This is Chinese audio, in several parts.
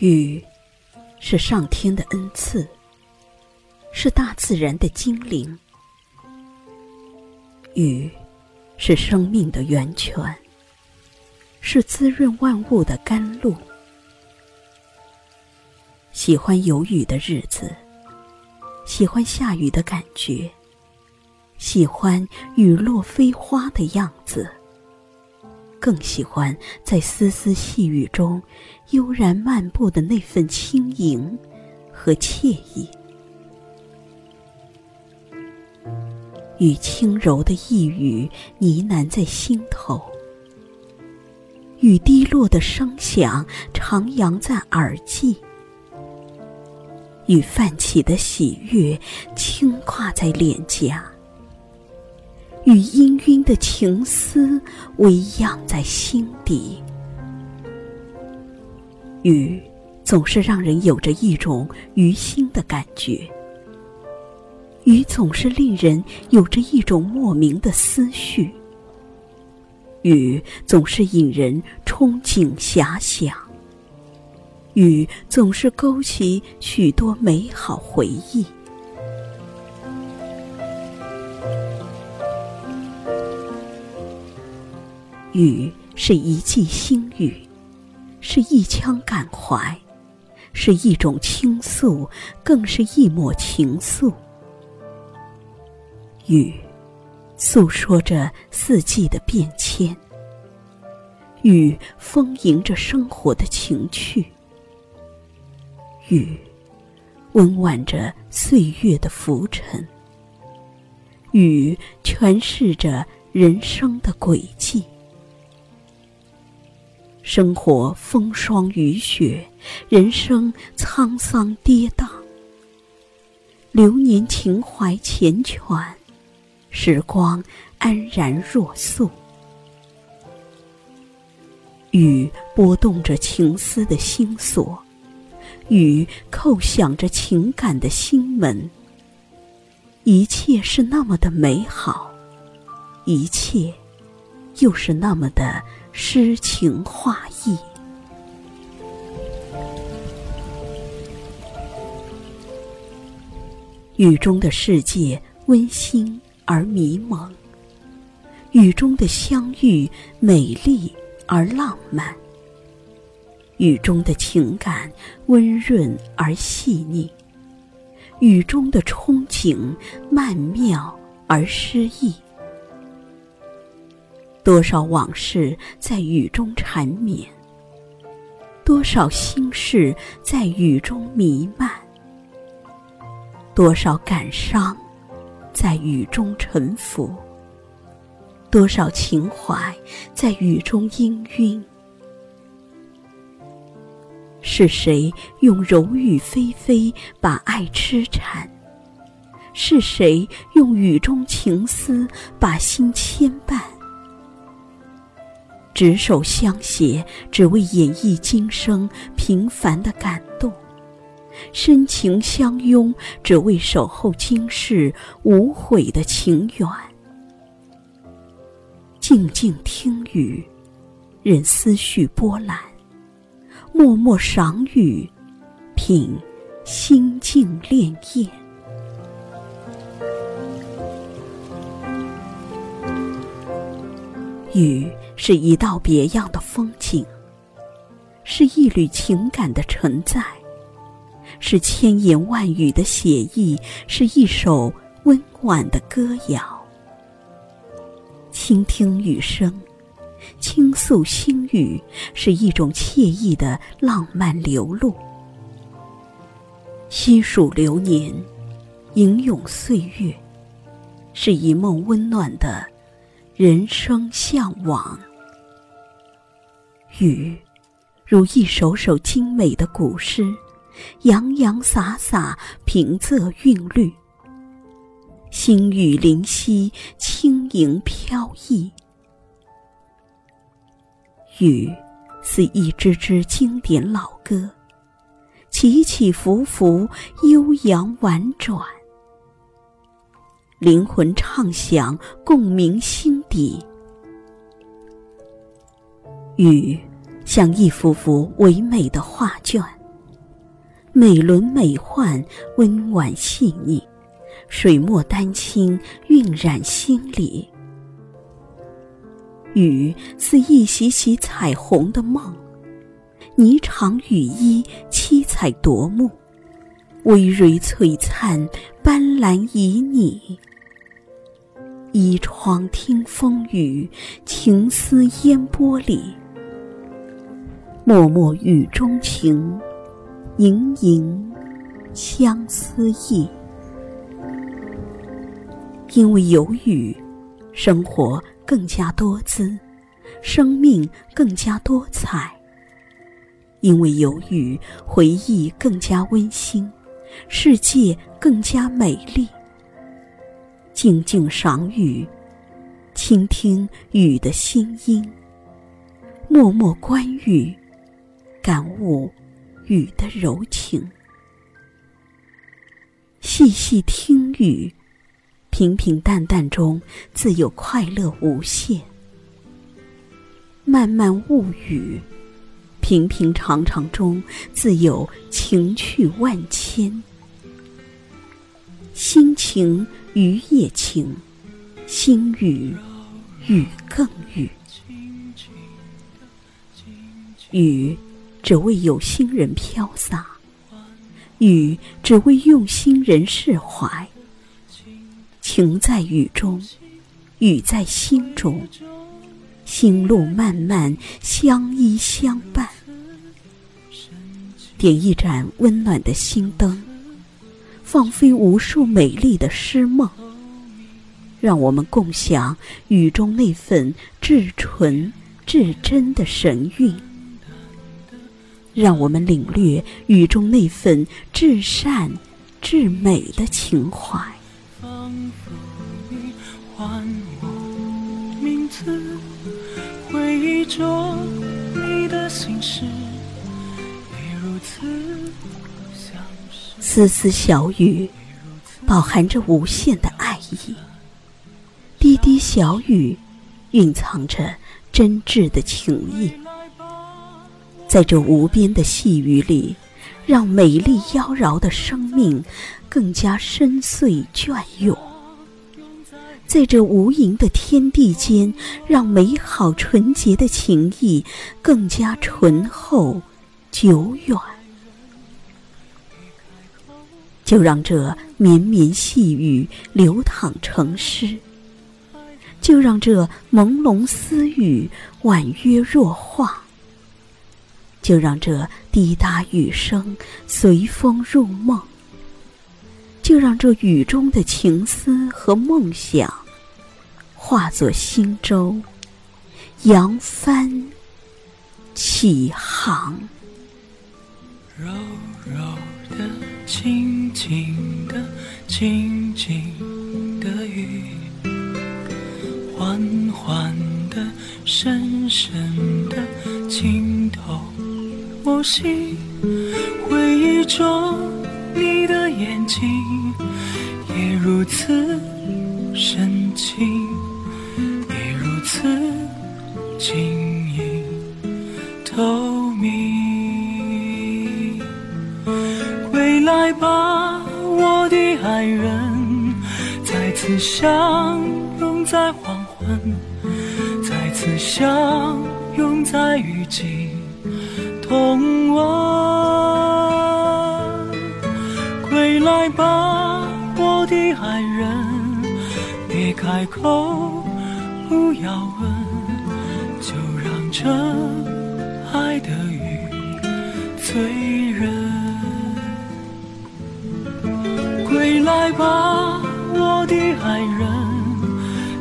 雨，是上天的恩赐，是大自然的精灵。雨，是生命的源泉，是滋润万物的甘露。喜欢有雨的日子，喜欢下雨的感觉，喜欢雨落飞花的样子。更喜欢在丝丝细雨中悠然漫步的那份轻盈和惬意。与轻柔的一语呢喃在心头，雨滴落的声响徜徉在耳际，与泛起的喜悦轻跨在脸颊。与氤氲的情思微漾在心底，雨总是让人有着一种于心的感觉，雨总是令人有着一种莫名的思绪，雨总是引人憧憬遐想，雨总是勾起许多美好回忆。雨是一季心语，是一腔感怀，是一种倾诉，更是一抹情愫。雨，诉说着四季的变迁。雨，丰盈着生活的情趣。雨，温婉着岁月的浮沉。雨，诠释着人生的轨迹。生活风霜雨雪，人生沧桑跌宕。流年情怀缱绻，时光安然若素。雨拨动着情思的心锁，雨叩响着情感的心门。一切是那么的美好，一切又是那么的。诗情画意，雨中的世界温馨而迷蒙，雨中的相遇美丽而浪漫，雨中的情感温润而细腻，雨中的憧憬曼妙而诗意。多少往事在雨中缠绵，多少心事在雨中弥漫，多少感伤在雨中沉浮，多少情怀在雨中氤氲。是谁用柔雨霏霏把爱痴缠？是谁用雨中情思把心牵绊？执手相携，只为演绎今生平凡的感动；深情相拥，只为守候今世无悔的情缘。静静听雨，任思绪波澜；默默赏雨，品心境潋滟。雨。是一道别样的风景，是一缕情感的承载，是千言万语的写意，是一首温婉的歌谣。倾听雨声，倾诉心语，是一种惬意的浪漫流露。细数流年，吟咏岁月，是一梦温暖的人生向往。雨，如一首首精美的古诗，洋洋洒洒，平仄韵律。星雨灵犀，轻盈飘逸。雨，似一支支经典老歌，起起伏伏，悠扬婉转。灵魂畅想，共鸣心底。雨。像一幅幅唯美的画卷，美轮美奂，温婉细腻，水墨丹青晕染心里。雨似一袭袭彩虹的梦，霓裳羽衣七彩夺目，葳蕤璀璨，斑斓旖旎。倚窗听风雨，情思烟波里。脉脉雨中情，盈盈相思意。因为有雨，生活更加多姿，生命更加多彩。因为有雨，回忆更加温馨，世界更加美丽。静静赏雨，倾听雨的心音；默默观雨，感悟雨的柔情。细细听雨，平平淡淡中自有快乐无限；漫漫雾雨，平平常常中自有情趣万千。心情。雨也晴，心雨，雨更雨。雨只为有心人飘洒，雨只为用心人释怀。情在雨中，雨在心中，心路漫漫，相依相伴。点一盏温暖的心灯。放飞无数美丽的诗梦，让我们共享雨中那份至纯至真的神韵；让我们领略雨中那份至善至美的情怀。回忆中你的心事，如此。丝丝小雨，饱含着无限的爱意；滴滴小雨，蕴藏着真挚的情意。在这无边的细雨里，让美丽妖娆的生命更加深邃隽永；在这无垠的天地间，让美好纯洁的情谊更加醇厚久远。就让这绵绵细雨流淌成诗，就让这朦胧私语婉约若画，就让这滴答雨声随风入梦，就让这雨中的情思和梦想化作轻舟，扬帆起航。柔柔的。静静的，静静的雨，缓缓的，深深的浸透我心。回忆中你的眼睛，也如此深情，也如此晶莹透明。归来吧，我的爱人，再次相拥在黄昏，再次相拥在雨季同吻。归来吧，我的爱人，别开口，不要问，就让这爱的雨醉人。归来吧，我的爱人，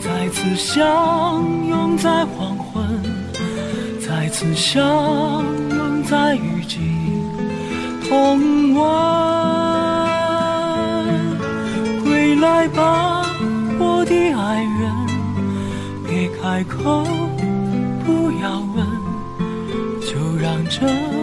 再次相拥在黄昏，再次相在雨季同吻。归来吧，我的爱人，别开口，不要问，就让这。